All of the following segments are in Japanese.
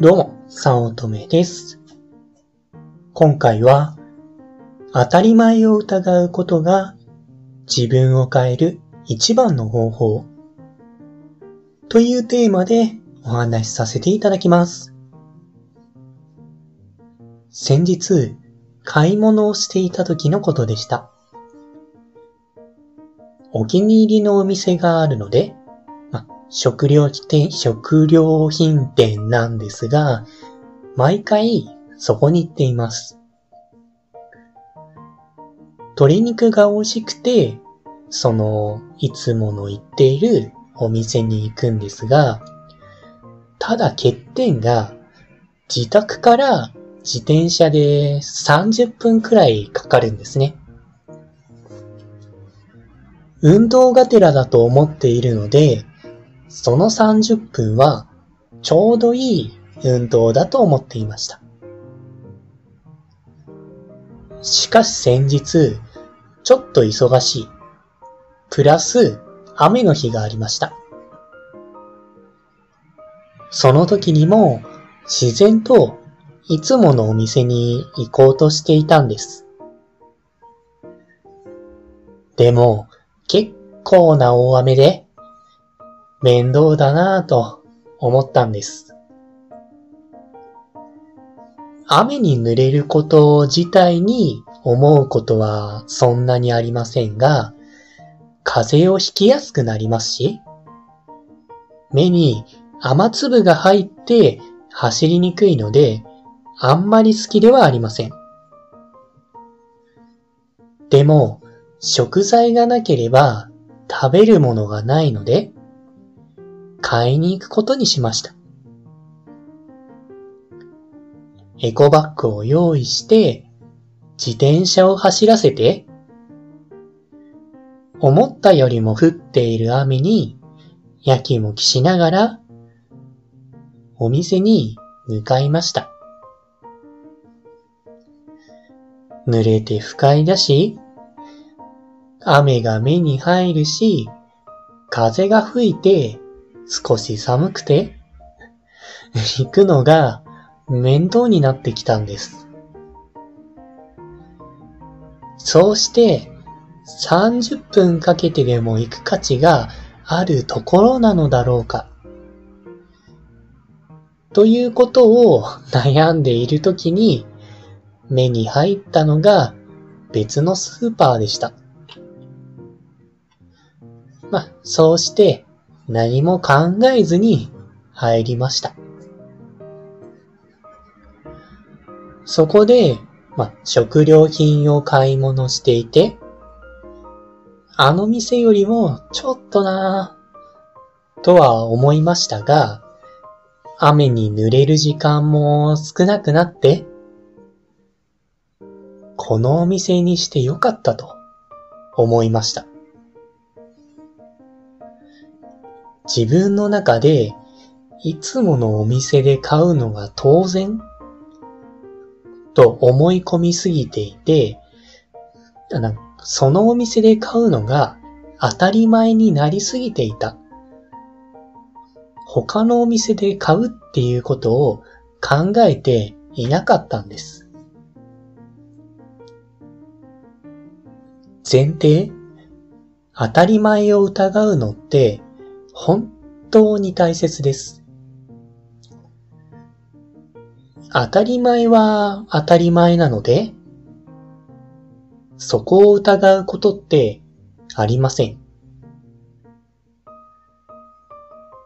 どうも、さおとめです。今回は、当たり前を疑うことが自分を変える一番の方法というテーマでお話しさせていただきます。先日、買い物をしていた時のことでした。お気に入りのお店があるので、食料、食料品店なんですが、毎回そこに行っています。鶏肉が美味しくて、その、いつもの行っているお店に行くんですが、ただ欠点が、自宅から自転車で30分くらいかかるんですね。運動がてらだと思っているので、その30分はちょうどいい運動だと思っていました。しかし先日、ちょっと忙しい。プラス、雨の日がありました。その時にも、自然といつものお店に行こうとしていたんです。でも、結構な大雨で、面倒だなぁと思ったんです。雨に濡れること自体に思うことはそんなにありませんが、風邪をひきやすくなりますし、目に雨粒が入って走りにくいので、あんまり好きではありません。でも、食材がなければ食べるものがないので、買いに行くことにしました。エコバッグを用意して、自転車を走らせて、思ったよりも降っている雨に、やきもきしながら、お店に向かいました。濡れて不快だし、雨が目に入るし、風が吹いて少し寒くて、行くのが面倒になってきたんです。そうして30分かけてでも行く価値があるところなのだろうか。ということを悩んでいるときに目に入ったのが別のスーパーでした。まあ、そうして何も考えずに入りました。そこで、ま、食料品を買い物していて、あの店よりもちょっとなぁ、とは思いましたが、雨に濡れる時間も少なくなって、このお店にしてよかったと思いました。自分の中でいつものお店で買うのが当然？と思い込みすぎていて、そのお店で買うのが当たり前になりすぎていた。他のお店で買うっていうことを考えていなかったんです。前提？当たり前を疑うのって本当に大切です。当たり前は当たり前なので、そこを疑うことってありません。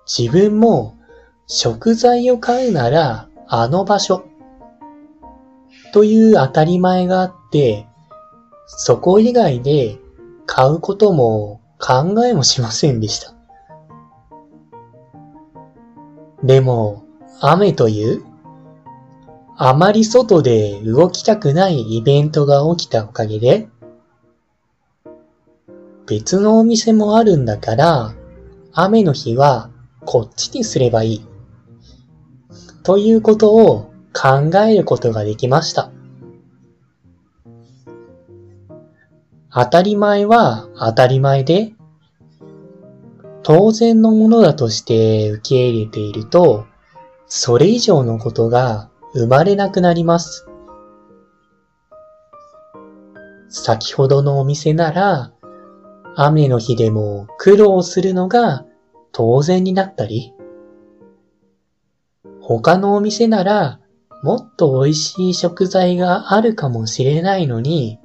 自分も食材を買うならあの場所という当たり前があって、そこ以外で買うことも考えもしませんでした。でも、雨というあまり外で動きたくないイベントが起きたおかげで、別のお店もあるんだから、雨の日はこっちにすればいい。ということを考えることができました。当たり前は当たり前で、当然のものだとして受け入れていると、それ以上のことが生まれなくなります。先ほどのお店なら、雨の日でも苦労するのが当然になったり、他のお店ならもっと美味しい食材があるかもしれないのに、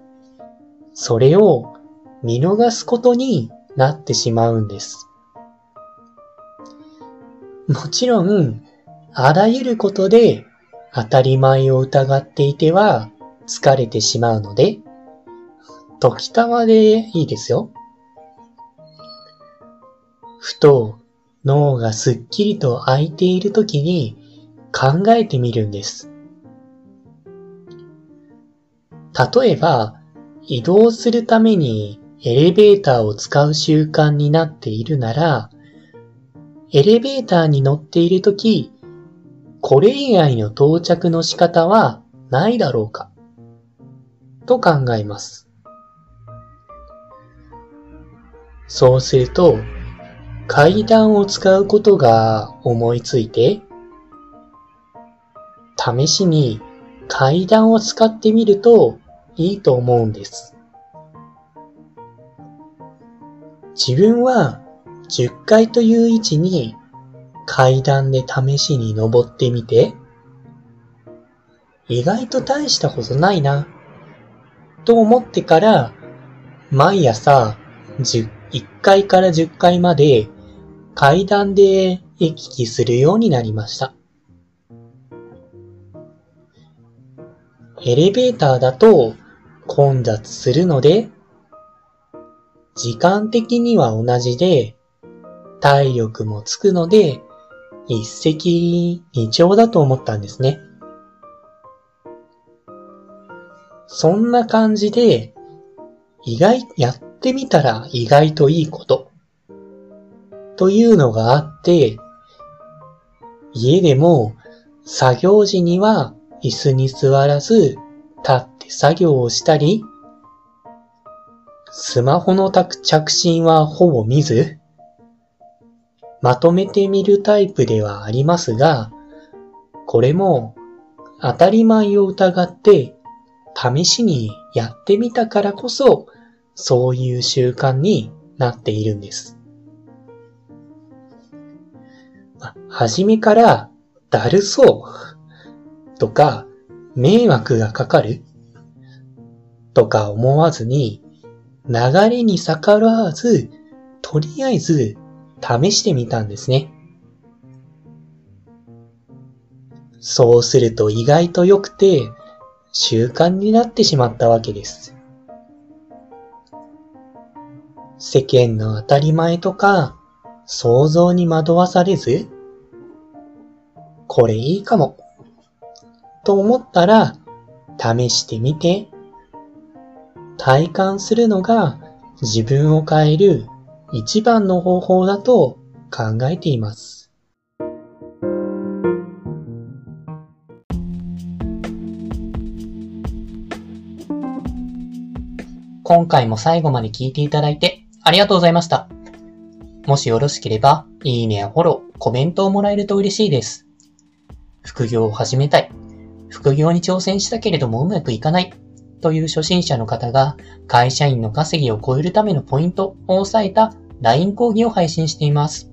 それを見逃すことになってしまうんです。もちろん、あらゆることで当たり前を疑っていては疲れてしまうので、時たまでいいですよ。ふと脳がすっきりと空いている時に考えてみるんです。例えば、移動するためにエレベーターを使う習慣になっているなら、エレベーターに乗っているとき、これ以外の到着の仕方はないだろうか？と考えます。そうすると、階段を使うことが思いついて、試しに階段を使ってみるといいと思うんです。自分は10階という位置に階段で試しに登ってみて、意外と大したことないな、と思ってから、毎朝1階から10階まで階段で行き来するようになりました。エレベーターだと混雑するので、時間的には同じで、体力もつくので、一石二鳥だと思ったんですね。そんな感じで、意外、やってみたら意外といいこと、というのがあって、家でも作業時には椅子に座らず、立って作業をしたり、スマホの着信はほぼ見ず、まとめてみるタイプではありますが、これも当たり前を疑って試しにやってみたからこそ、そういう習慣になっているんです。はじめからだるそうとか、迷惑がかかるとか思わずに、流れに逆らわず、とりあえず試してみたんですね。そうすると意外と良くて、習慣になってしまったわけです。世間の当たり前とか、想像に惑わされず、これいいかもと思ったら、試してみて、体感するのが自分を変える一番の方法だと考えています。今回も最後まで聞いていただいてありがとうございました。もしよろしければ、いいねやフォロー、コメントをもらえると嬉しいです。副業を始めたい、副業に挑戦したけれどもうまくいかないという初心者の方が会社員の稼ぎを超えるためのポイントを押さえた LINE 講義を配信しています。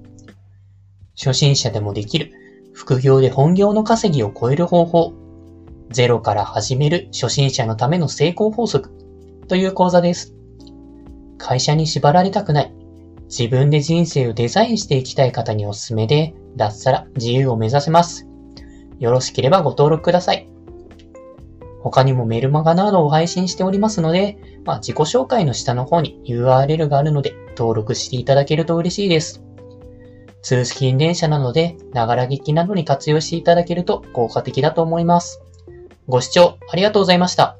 初心者でもできる副業で本業の稼ぎを超える方法、ゼロから始める初心者のための成功法則という講座です。会社に縛られたくない、自分で人生をデザインしていきたい方におすすめで、脱サラ自由を目指せます。よろしければご登録ください。他にもメルマガなどを配信しておりますので、まあ、自己紹介の下の方に URL があるので登録していただけると嬉しいです。通勤電車なので、ながら聞きなどに活用していただけると効果的だと思います。ご視聴ありがとうございました。